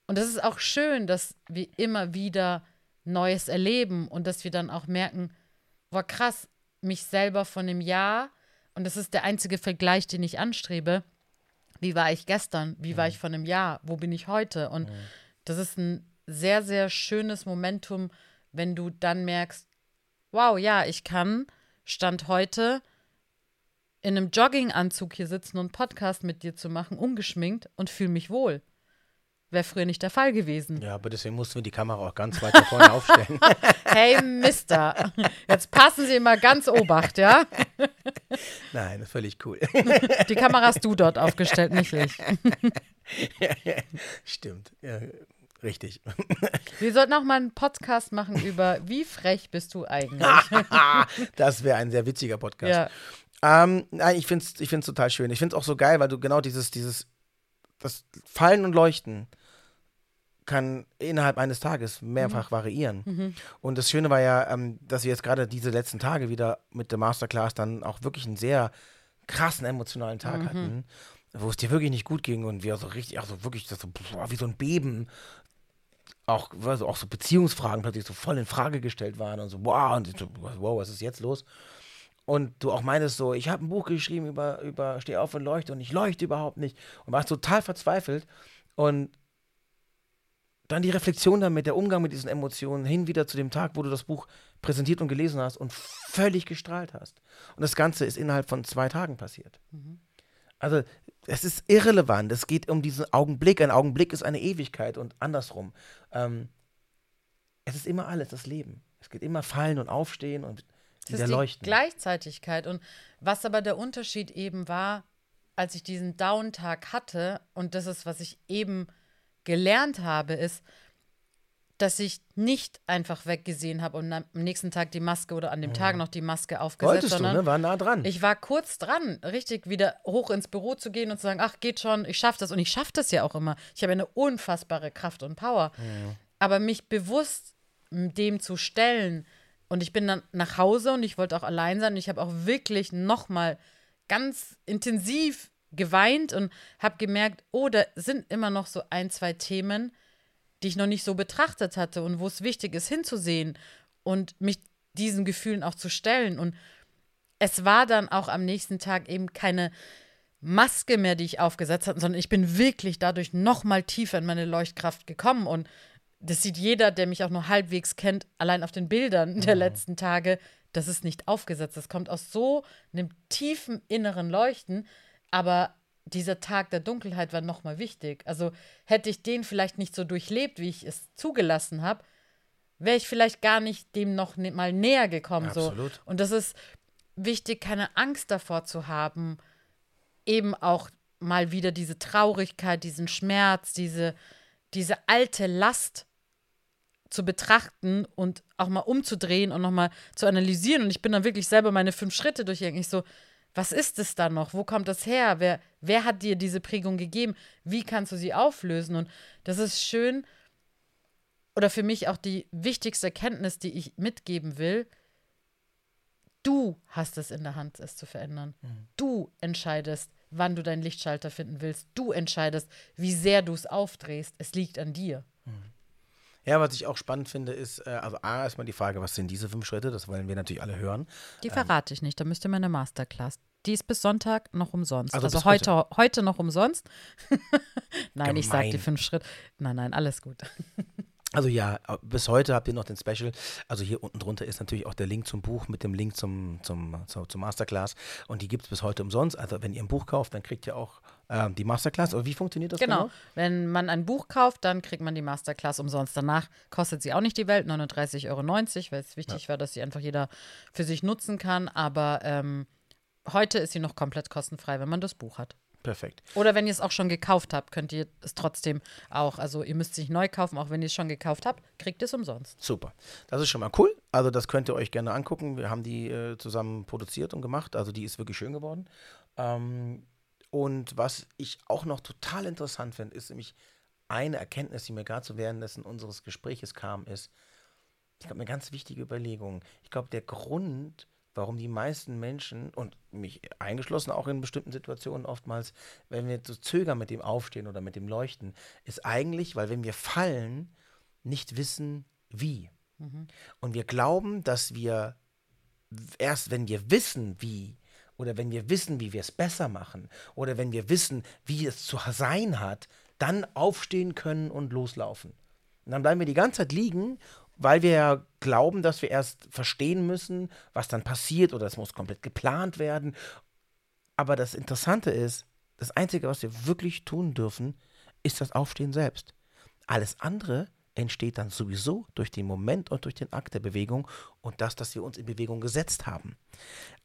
und das ist auch schön, dass wir immer wieder Neues erleben und dass wir dann auch merken, war krass, mich selber von dem Jahr, und das ist der einzige Vergleich, den ich anstrebe, wie war ich gestern, wie war ich von einem Jahr, wo bin ich heute? Und das ist ein sehr, sehr schönes Momentum, wenn du dann merkst, wow, ja, ich kann Stand heute in einem Jogginganzug hier sitzen und Podcast mit dir zu machen, ungeschminkt und fühle mich wohl. Wäre früher nicht der Fall gewesen. Ja, aber deswegen mussten wir die Kamera auch ganz weit da vorne aufstellen. Hey, Mister, jetzt passen Sie mal ganz Obacht, ja? Nein, völlig cool. Die Kamera hast du dort aufgestellt, nicht ich. Stimmt. Ja, richtig. Wir sollten auch mal einen Podcast machen über, wie frech bist du eigentlich? das wäre ein sehr witziger Podcast. Ja. Ähm, nein, ich finde es ich find's total schön. Ich finde es auch so geil, weil du genau dieses, dieses, das Fallen und Leuchten kann innerhalb eines Tages mehrfach variieren. Und das Schöne war ja, ähm, dass wir jetzt gerade diese letzten Tage wieder mit der Masterclass dann auch wirklich einen sehr krassen emotionalen Tag hatten, wo es dir wirklich nicht gut ging und wir so richtig, also wirklich das so, boah, wie so ein Beben auch, also auch so Beziehungsfragen plötzlich so voll in Frage gestellt waren und so, wow, und so, wow, was ist jetzt los? Und du auch meintest so, ich habe ein Buch geschrieben über, über Steh auf und leuchte und ich leuchte überhaupt nicht. Und warst total verzweifelt. Und dann die Reflexion damit, der Umgang mit diesen Emotionen, hin wieder zu dem Tag, wo du das Buch präsentiert und gelesen hast und völlig gestrahlt hast. Und das Ganze ist innerhalb von zwei Tagen passiert. Also, es ist irrelevant. Es geht um diesen Augenblick. Ein Augenblick ist eine Ewigkeit und andersrum. Ähm, es ist immer alles, das Leben. Es geht immer fallen und aufstehen und Das ist die. Gleichzeitigkeit. Und was aber der Unterschied eben war, als ich diesen Down-Tag hatte, und das ist, was ich eben gelernt habe, ist, dass ich nicht einfach weggesehen habe und am nächsten Tag die Maske oder an dem Tag noch die Maske aufgesetzt, Wolltest du, sondern ne? War nah dran. ich war kurz dran, richtig wieder hoch ins Büro zu gehen und zu sagen, ach, geht schon, ich schaffe das. Und ich schaffe das ja auch immer. Ich habe eine unfassbare Kraft und Power. Aber mich bewusst dem zu stellen, und ich bin dann nach Hause und ich wollte auch allein sein. Und ich habe auch wirklich nochmal ganz intensiv geweint und habe gemerkt, oh, da sind immer noch so ein, zwei Themen, die ich noch nicht so betrachtet hatte und wo es wichtig ist, hinzusehen und mich diesen Gefühlen auch zu stellen. Und es war dann auch am nächsten Tag eben keine Maske mehr, die ich aufgesetzt hatte, sondern ich bin wirklich dadurch noch mal tiefer in meine Leuchtkraft gekommen. Und das sieht jeder, der mich auch nur halbwegs kennt, allein auf den Bildern der letzten Tage. Das ist nicht aufgesetzt. Das kommt aus so einem tiefen inneren Leuchten. Aber dieser Tag der Dunkelheit war noch mal wichtig. Also hätte ich den vielleicht nicht so durchlebt, wie ich es zugelassen habe, wäre ich vielleicht gar nicht dem noch ne- mal näher gekommen. So. Absolut. Und das ist wichtig, keine Angst davor zu haben, eben auch mal wieder diese Traurigkeit, diesen Schmerz, diese, diese alte Last zu betrachten und auch mal umzudrehen und nochmal zu analysieren. Und ich bin dann wirklich selber meine fünf Schritte durchgegangen. Ich so, was ist es da noch? Wo kommt das her? Wer, wer hat dir diese Prägung gegeben? Wie kannst du sie auflösen? Und das ist schön, oder für mich auch die wichtigste Erkenntnis, die ich mitgeben will. Du hast es in der Hand, es zu verändern. Du entscheidest, wann du deinen Lichtschalter finden willst. Du entscheidest, wie sehr du es aufdrehst. Es liegt an dir. Ja, was ich auch spannend finde, ist, äh, also A, erstmal die Frage, was sind diese fünf Schritte? Das wollen wir natürlich alle hören. Die verrate ich nicht, da müsst ihr meine Masterclass. Die ist bis Sonntag noch umsonst. Also Also, bis heute, heute noch umsonst. nein, ich sag die Gemein. fünf Schritte. Nein, nein, alles gut. Also ja, bis heute habt ihr noch den Special. Also hier unten drunter ist natürlich auch der Link zum Buch mit dem Link zum, zum, zum, zum Masterclass. Und die gibt es bis heute umsonst. Also wenn ihr ein Buch kauft, dann kriegt ihr auch ähm, die Masterclass. Und wie funktioniert das Genau. genau? Wenn man ein Buch kauft, dann kriegt man die Masterclass umsonst. Danach kostet sie auch nicht die Welt, 39,90 Euro, weil es wichtig war, dass sie einfach jeder für sich nutzen kann. Aber ähm, heute ist sie noch komplett kostenfrei, wenn man das Buch hat. Perfekt. Oder wenn ihr es auch schon gekauft habt, könnt ihr es trotzdem auch. Also ihr müsst es nicht neu kaufen, auch wenn ihr es schon gekauft habt, kriegt ihr es umsonst. Super. Das ist schon mal cool. Also das könnt ihr euch gerne angucken. Wir haben die äh, zusammen produziert und gemacht. Also die ist wirklich schön geworden. Ähm, und was ich auch noch total interessant finde, ist nämlich eine Erkenntnis, die mir gerade so währenddessen unseres Gespräches kam, ist, ich glaube, eine ganz wichtige Überlegung. Ich glaube, der Grund, warum die meisten Menschen, und mich eingeschlossen auch in bestimmten Situationen oftmals, wenn wir so zögern mit dem Aufstehen oder mit dem Leuchten, ist eigentlich, weil wenn wir fallen, nicht wissen, wie. Mhm. Und wir glauben, dass wir erst, wenn wir wissen, wie, oder wenn wir wissen, wie wir es besser machen, oder wenn wir wissen, wie es zu sein hat, dann aufstehen können und loslaufen. Und dann bleiben wir die ganze Zeit liegen, weil wir ja glauben, dass wir erst verstehen müssen, was dann passiert oder es muss komplett geplant werden. Aber das Interessante ist, das Einzige, was wir wirklich tun dürfen, ist das Aufstehen selbst. Alles andere entsteht dann sowieso durch den Moment und durch den Akt der Bewegung und das, dass wir uns in Bewegung gesetzt haben.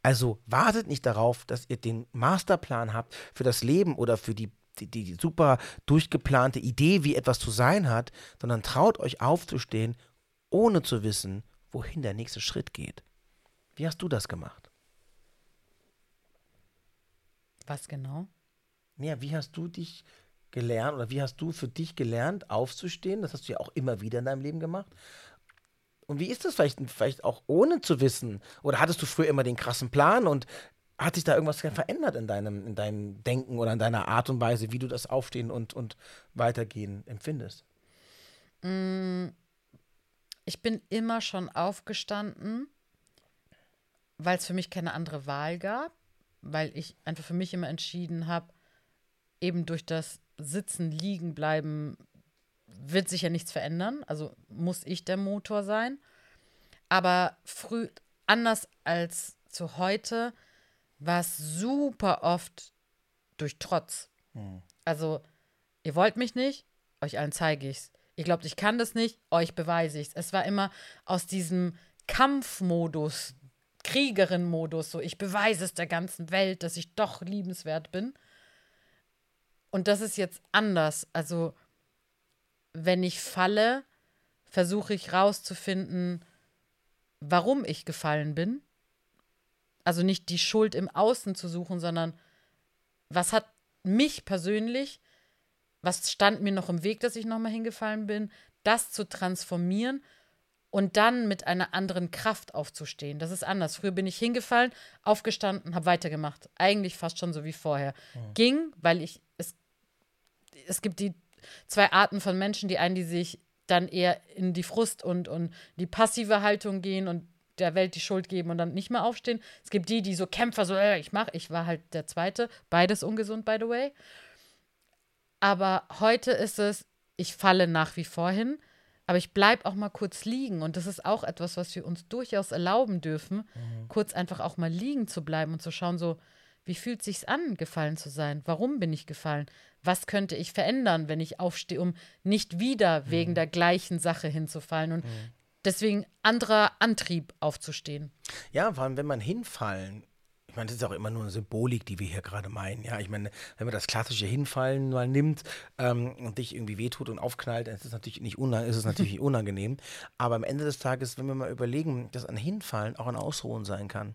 Also wartet nicht darauf, dass ihr den Masterplan habt für das Leben oder für die die, die, super durchgeplante Idee, wie etwas zu sein hat, sondern traut euch aufzustehen, ohne zu wissen, wohin der nächste Schritt geht. Wie hast du das gemacht? Was genau? Ja, wie hast du dich gelernt oder wie hast du für dich gelernt, aufzustehen? Das hast du ja auch immer wieder in deinem Leben gemacht. Und wie ist das vielleicht, vielleicht auch ohne zu wissen? Oder hattest du früher immer den krassen Plan und hat sich da irgendwas verändert in deinem, in deinem Denken oder in deiner Art und Weise, wie du das Aufstehen und, und Weitergehen empfindest? Mm, ich bin immer schon aufgestanden, weil es für mich keine andere Wahl gab, weil ich einfach für mich immer entschieden habe, eben durch das Sitzen, Liegen bleiben, wird sich ja nichts verändern. Also muss ich der Motor sein. Aber früh, anders als zu heute, war es super oft durch Trotz. Hm. Also, ihr wollt mich nicht, euch allen zeige ich's. Ihr glaubt, ich kann das nicht, euch beweise ich's. Es war immer aus diesem Kampfmodus, Kriegerin-Modus, so ich beweise es der ganzen Welt, dass ich doch liebenswert bin. Und das ist jetzt anders. Also, wenn ich falle, versuche ich rauszufinden, warum ich gefallen bin also nicht die Schuld im Außen zu suchen, sondern was hat mich persönlich, was stand mir noch im Weg, dass ich nochmal hingefallen bin, das zu transformieren und dann mit einer anderen Kraft aufzustehen. Das ist anders. Früher bin ich hingefallen, aufgestanden, habe weitergemacht. Eigentlich fast schon so wie vorher. Mhm. Ging, weil ich, es, es gibt die zwei Arten von Menschen, die einen, die sich dann eher in die Frust und, und die passive Haltung gehen und der Welt die Schuld geben und dann nicht mehr aufstehen. Es gibt die, die so Kämpfer, so, äh, ich mach, ich war halt der Zweite. Beides ungesund, by the way. Aber heute ist es, ich falle nach wie vor hin, aber ich bleibe auch mal kurz liegen. Und das ist auch etwas, was wir uns durchaus erlauben dürfen, mhm. kurz einfach auch mal liegen zu bleiben und zu schauen, so, wie fühlt es sich an, gefallen zu sein? Warum bin ich gefallen? Was könnte ich verändern, wenn ich aufstehe, um nicht wieder mhm. wegen der gleichen Sache hinzufallen? Und mhm. Deswegen anderer Antrieb aufzustehen. Ja, vor allem, wenn man hinfallen ich meine, das ist auch immer nur eine Symbolik, die wir hier gerade meinen. Ja, ich meine, wenn man das klassische Hinfallen mal nimmt ähm, und dich irgendwie wehtut und aufknallt, dann ist es natürlich nicht unangenehm, ist es natürlich unangenehm. Aber am Ende des Tages, wenn wir mal überlegen, dass ein Hinfallen auch ein Ausruhen sein kann.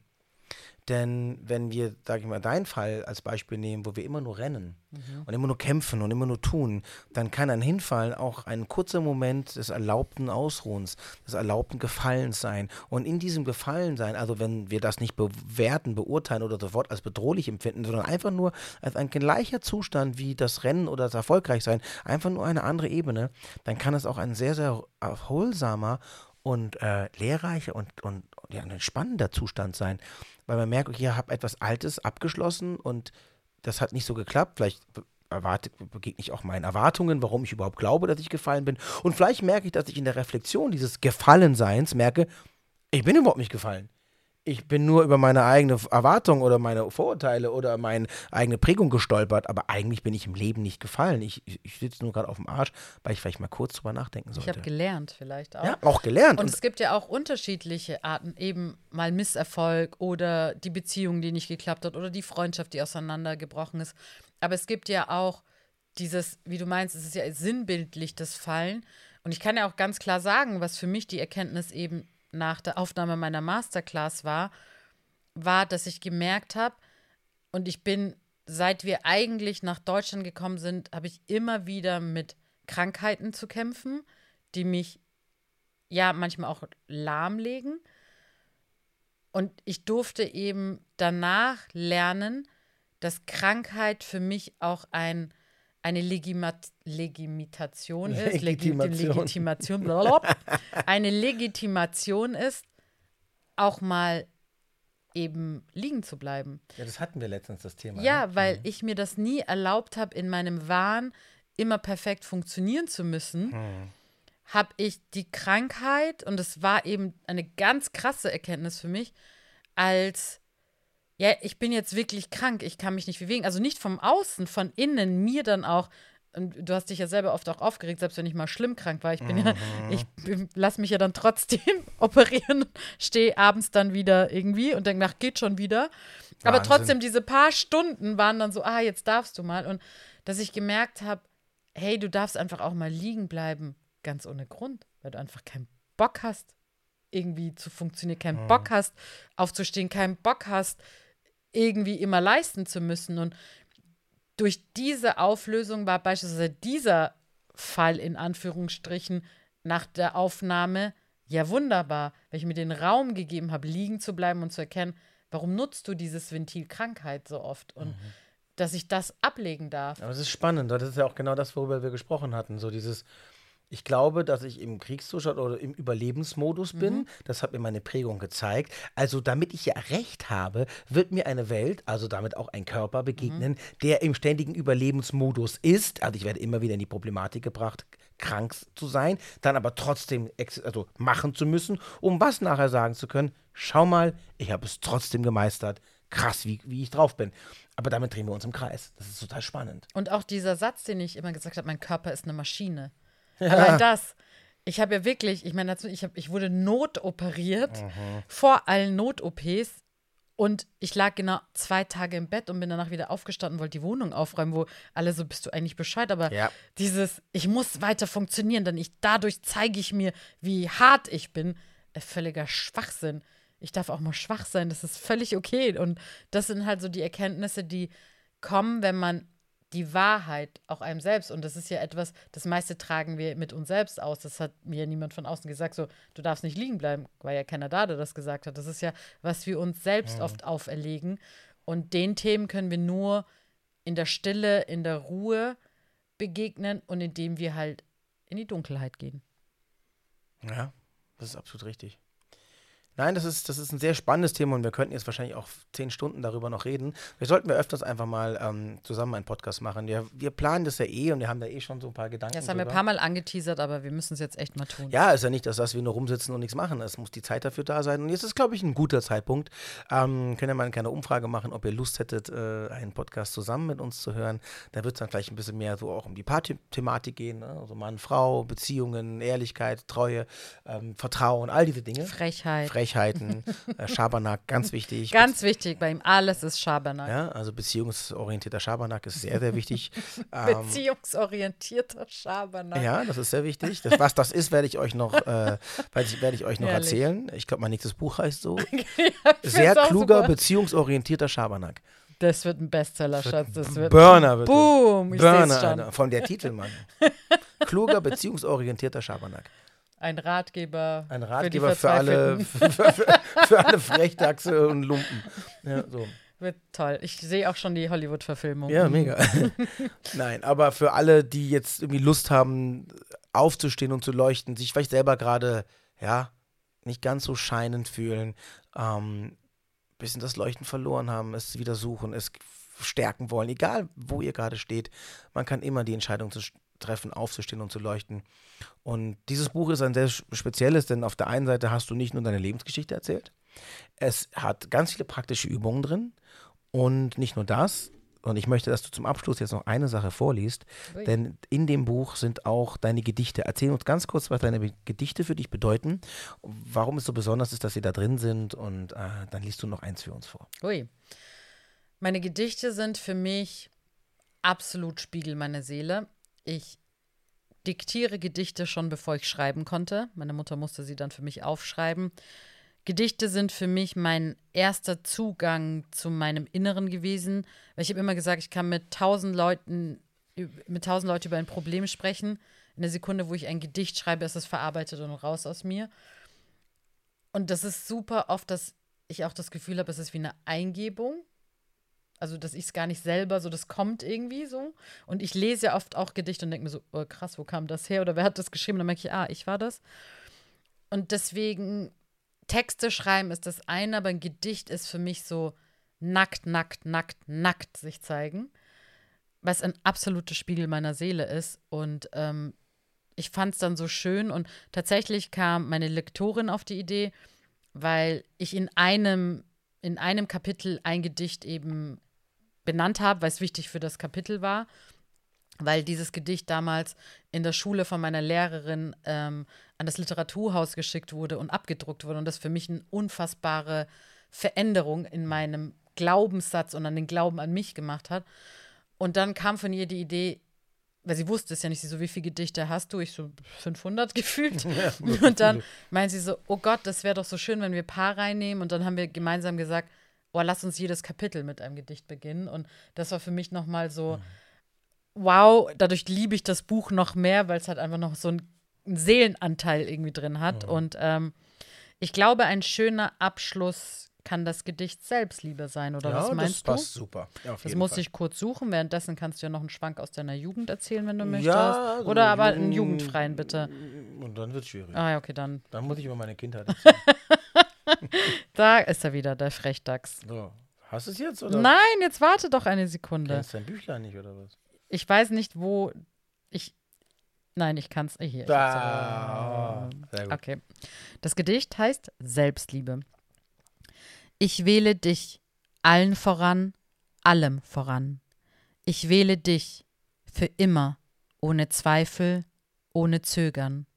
Denn wenn wir, sage ich mal, deinen Fall als Beispiel nehmen, wo wir immer nur rennen mhm. und immer nur kämpfen und immer nur tun, dann kann ein Hinfallen auch ein kurzer Moment des erlaubten Ausruhens, des erlaubten Gefallens sein. Und in diesem Gefallensein, also wenn wir das nicht bewerten, beurteilen oder sofort als bedrohlich empfinden, sondern einfach nur als ein gleicher Zustand wie das Rennen oder das Erfolgreichsein, einfach nur eine andere Ebene, dann kann es auch ein sehr, sehr erholsamer und äh, lehrreicher und, und ja, ein spannender Zustand sein weil man merkt, okay, ich habe etwas Altes abgeschlossen und das hat nicht so geklappt. Vielleicht erwarte, begegne ich auch meinen Erwartungen, warum ich überhaupt glaube, dass ich gefallen bin. Und vielleicht merke ich, dass ich in der Reflexion dieses Gefallenseins merke, ich bin überhaupt nicht gefallen ich bin nur über meine eigene Erwartung oder meine Vorurteile oder meine eigene Prägung gestolpert, aber eigentlich bin ich im Leben nicht gefallen. Ich, ich, ich sitze nur gerade auf dem Arsch, weil ich vielleicht mal kurz drüber nachdenken sollte. Ich habe gelernt vielleicht auch. Ja, auch gelernt. Und, Und es gibt ja auch unterschiedliche Arten, eben mal Misserfolg oder die Beziehung, die nicht geklappt hat oder die Freundschaft, die auseinandergebrochen ist. Aber es gibt ja auch dieses, wie du meinst, es ist ja sinnbildlich das Fallen. Und ich kann ja auch ganz klar sagen, was für mich die Erkenntnis eben nach der Aufnahme meiner Masterclass war, war, dass ich gemerkt habe, Und ich bin, seit wir eigentlich nach Deutschland gekommen sind, habe ich immer wieder mit Krankheiten zu kämpfen, die mich ja manchmal auch lahmlegen. Und ich durfte eben danach lernen, dass Krankheit für mich auch ein, eine Legimat Legimitation ist. Legitimation. Legitimation. blablabla. eine Legitimation ist, auch mal eben liegen zu bleiben. Ja, das hatten wir letztens, das Thema. Ja, ne? weil ich mir das nie erlaubt habe, in meinem Wahn immer perfekt funktionieren zu müssen, Hm. habe ich die Krankheit, und es war eben eine ganz krasse Erkenntnis für mich, als, ja, ich bin jetzt wirklich krank, ich kann mich nicht bewegen. Also nicht vom Außen, von innen, mir dann auch. Und du hast dich ja selber oft auch aufgeregt, selbst wenn ich mal schlimm krank war. Ich bin ja, ich lasse mich ja dann trotzdem operieren, stehe abends dann wieder irgendwie und denke, nach geht schon wieder. Aber Wahnsinn. trotzdem, diese paar Stunden waren dann so, ah, jetzt darfst du mal. Und dass ich gemerkt habe, hey, du darfst einfach auch mal liegen bleiben, ganz ohne Grund, weil du einfach keinen Bock hast, irgendwie zu funktionieren, keinen Bock hast, aufzustehen, keinen Bock hast, irgendwie immer leisten zu müssen. Und durch diese Auflösung war beispielsweise dieser Fall in Anführungsstrichen nach der Aufnahme ja wunderbar, weil ich mir den Raum gegeben habe, liegen zu bleiben und zu erkennen, warum nutzt du dieses Ventil Krankheit so oft und dass ich das ablegen darf. Aber es ist spannend, das ist ja auch genau das, worüber wir gesprochen hatten. So dieses, ich glaube, dass ich im Kriegszustand oder im Überlebensmodus bin. Das hat mir meine Prägung gezeigt. Also, damit ich ja recht habe, wird mir eine Welt, also damit auch ein Körper begegnen, der im ständigen Überlebensmodus ist. Also, ich werde immer wieder in die Problematik gebracht, krank zu sein, dann aber trotzdem also machen zu müssen, um was nachher sagen zu können. Schau mal, ich habe es trotzdem gemeistert. Krass, wie, wie ich drauf bin. Aber damit drehen wir uns im Kreis. Das ist total spannend. Und auch dieser Satz, den ich immer gesagt habe, mein Körper ist eine Maschine. Allein das. Ich habe ja wirklich, ich meine dazu, ich, hab, ich wurde notoperiert vor allen Not-OPs und ich lag genau zwei Tage im Bett und bin danach wieder aufgestanden, wollte die Wohnung aufräumen, wo alle so, bist du eigentlich Bescheid? Aber Ja. dieses, ich muss weiter funktionieren, denn ich, dadurch zeige ich mir, wie hart ich bin, äh, völliger Schwachsinn. Ich darf auch mal schwach sein, das ist völlig okay. Und das sind halt so die Erkenntnisse, die kommen, wenn man die Wahrheit auch einem selbst, und das ist ja etwas, das meiste tragen wir mit uns selbst aus. Das hat mir niemand von außen gesagt, so, du darfst nicht liegen bleiben, war ja keiner da, der das gesagt hat. Das ist ja, was wir uns selbst oft auferlegen. Und den Themen können wir nur in der Stille, in der Ruhe begegnen und indem wir halt in die Dunkelheit gehen. Ja, das ist absolut richtig. Nein, das ist, das ist ein sehr spannendes Thema und wir könnten jetzt wahrscheinlich auch zehn Stunden darüber noch reden. Wir sollten wir öfters einfach mal ähm, zusammen einen Podcast machen. Wir, wir planen das ja eh und wir haben da eh schon so ein paar Gedanken. Das haben wir ein drüber. paar Mal angeteasert, aber wir müssen es jetzt echt mal tun. Ja, ist ja nicht, dass, dass wir nur rumsitzen und nichts machen. Es muss die Zeit dafür da sein. Und jetzt ist, glaube ich, ein guter Zeitpunkt. Ähm, können ja mal eine kleine Umfrage machen, ob ihr Lust hättet, äh, einen Podcast zusammen mit uns zu hören. Da wird es dann vielleicht ein bisschen mehr so auch um die Paarthematik gehen. Ne? Also Mann, Frau, Beziehungen, Ehrlichkeit, Treue, ähm, Vertrauen, all diese Dinge. Frechheit. Frechheiten, äh, Schabernack, ganz wichtig. Ganz wichtig, bei ihm alles ist Schabernack. ja, also beziehungsorientierter Schabernack ist sehr, sehr wichtig. ähm, Beziehungsorientierter Schabernack. Ja, das ist sehr wichtig. Das, was das ist, werde ich euch noch, äh, werde ich, euch noch erzählen. Ich glaube, mein nächstes Buch heißt so. Ich Sehr kluger, super. beziehungsorientierter Schabernack. Das wird ein Bestseller, Schatz. Das wird Burner wird Boom, ich Burner, schon. Von der Titel, Mann. kluger, beziehungsorientierter Schabernack. Ein Ratgeber. Ein für, Ratgeber für, alle, Verzweifelten. für, für, für alle Frechdachse und Lumpen. Ja, so. Wird toll. Ich sehe auch schon die Hollywood-Verfilmung. Ja, mega. Nein, aber für alle, die jetzt irgendwie Lust haben, aufzustehen und zu leuchten, sich vielleicht selber gerade, ja, nicht ganz so scheinend fühlen, ähm, bisschen das Leuchten verloren haben, es wieder suchen, es stärken wollen, egal wo ihr gerade steht, man kann immer die Entscheidung zu treffen, aufzustehen und zu leuchten. Und dieses Buch ist ein sehr spezielles, denn auf der einen Seite hast du nicht nur deine Lebensgeschichte erzählt, es hat ganz viele praktische Übungen drin und nicht nur das, und ich möchte, dass du zum Abschluss jetzt noch eine Sache vorliest, Ui. denn in dem Buch sind auch deine Gedichte. Erzähl uns ganz kurz, was deine Gedichte für dich bedeuten, warum es so besonders ist, dass sie da drin sind und äh, dann liest du noch eins für uns vor. Ui. Meine Gedichte sind für mich absolut Spiegel meiner Seele. Ich diktiere Gedichte schon, bevor ich schreiben konnte. Meine Mutter musste sie dann für mich aufschreiben. Gedichte sind für mich mein erster Zugang zu meinem Inneren gewesen, weil ich habe immer gesagt, ich kann mit tausend Leuten mit tausend Leuten über ein Problem sprechen. In der Sekunde, wo ich ein Gedicht schreibe, ist es verarbeitet und raus aus mir. Und das ist super oft, dass ich auch das Gefühl habe, es ist wie eine Eingebung. Also, dass ich es gar nicht selber so, das kommt irgendwie so. Und ich lese ja oft auch Gedichte und denke mir so, oh, krass, wo kam das her? Oder wer hat das geschrieben? Und dann merke ich, ah, ich war das. Und deswegen, Texte schreiben ist das eine, aber ein Gedicht ist für mich so nackt, nackt, nackt, nackt sich zeigen. Was ein absoluter Spiegel meiner Seele ist. Und ähm, ich fand es dann so schön. Und tatsächlich kam meine Lektorin auf die Idee, weil ich in einem, in einem Kapitel ein Gedicht eben benannt habe, weil es wichtig für das Kapitel war, weil dieses Gedicht damals in der Schule von meiner Lehrerin ähm, an das Literaturhaus geschickt wurde und abgedruckt wurde und das für mich eine unfassbare Veränderung in meinem Glaubenssatz und an den Glauben an mich gemacht hat. Und dann kam von ihr die Idee, weil sie wusste es ja nicht, sie so, wie viele Gedichte hast du? Ich so 500 gefühlt. Ja, und dann meint sie so, oh Gott, das wäre doch so schön, wenn wir paar reinnehmen. Und dann haben wir gemeinsam gesagt, oh, lass uns jedes Kapitel mit einem Gedicht beginnen. Und das war für mich nochmal so, mhm. wow, dadurch liebe ich das Buch noch mehr, weil es halt einfach noch so einen Seelenanteil irgendwie drin hat. Mhm. Und ähm, ich glaube, ein schöner Abschluss kann das Gedicht Selbstliebe sein, oder ja, was meinst das passt super. Ja, das muss Fall. ich kurz suchen. Währenddessen kannst du ja noch einen Schwank aus deiner Jugend erzählen, wenn du möchtest. Ja, also oder aber einen jugendfreien, bitte. Und dann wird es schwierig. Ah, ja, okay, dann. Dann muss ich über meine Kindheit erzählen. da ist er wieder, der Frechdachs. So. Hast du es jetzt? Oder? Nein, jetzt warte doch eine Sekunde. Kennst du dein Büchlein nicht, oder was? Ich weiß nicht, wo ich. Nein, ich kann es. Hier. Da. Sehr gut. Okay. Das Gedicht heißt Selbstliebe. Ich wähle dich, allen voran, allem voran. Ich wähle dich, für immer, ohne Zweifel, ohne Zögern.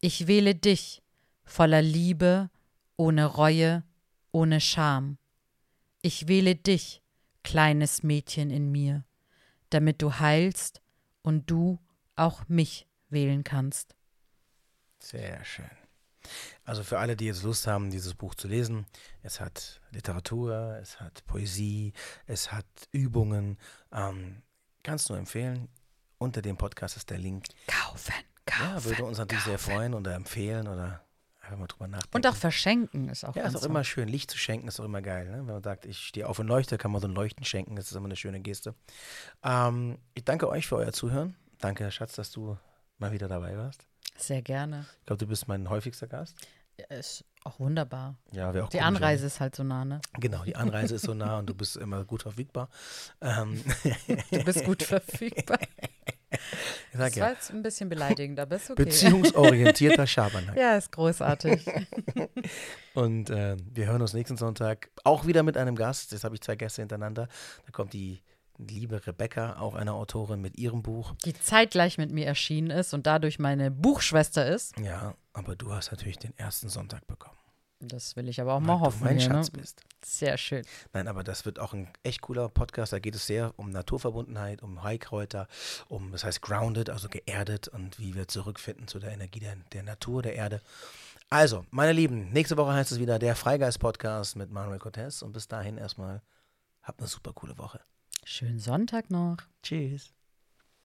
Ich wähle dich, voller Liebe, ohne Reue, ohne Scham. Ich wähle dich, kleines Mädchen in mir, damit du heilst und du auch mich wählen kannst. Sehr schön. Also für alle, die jetzt Lust haben, dieses Buch zu lesen, es hat Literatur, es hat Poesie, es hat Übungen. Ähm, kannst du empfehlen. Unter dem Podcast ist der Link. Kaufen, kaufen. Ja, würde uns natürlich kaufen. sehr freuen oder empfehlen oder einfach mal drüber nachdenken. Und auch verschenken ist auch Ja, ist auch immer schön. Licht zu schenken ist auch immer geil. Ne? Wenn man sagt, ich stehe auf und leuchte, kann man so ein Leuchten schenken. Das ist immer eine schöne Geste. Ähm, ich danke euch für euer Zuhören. Danke, Schatz, dass du mal wieder dabei warst. Sehr gerne. Ich glaube, du bist mein häufigster Gast. Ja, ist auch wunderbar. Ja, auch die Anreise ist halt so nah, ne? Genau, die Anreise ist so nah und du bist immer gut verfügbar. Ähm. Du bist gut verfügbar. Das war ja. jetzt ein bisschen beleidigend, aber ist okay. Beziehungsorientierter Schabernack. Ja, ist großartig. und äh, wir hören uns nächsten Sonntag auch wieder mit einem Gast. Jetzt habe ich zwei Gäste hintereinander. Da kommt die liebe Rebecca, auch eine Autorin mit ihrem Buch. Die zeitgleich mit mir erschienen ist und dadurch meine Buchschwester ist. Ja, aber du hast natürlich den ersten Sonntag bekommen. Das will ich aber auch Weil mal hoffen. Du mein hier, ne? Schatz ne? bist. Sehr schön. Nein, aber das wird auch ein echt cooler Podcast. Da geht es sehr um Naturverbundenheit, um Heilkräuter, um, das heißt grounded, also geerdet und wie wir zurückfinden zu der Energie der, der Natur, der Erde. Also, meine Lieben, nächste Woche heißt es wieder der Freigeist-Podcast mit Manuel Cortez und bis dahin erstmal habt eine super coole Woche. Schönen Sonntag noch. Tschüss.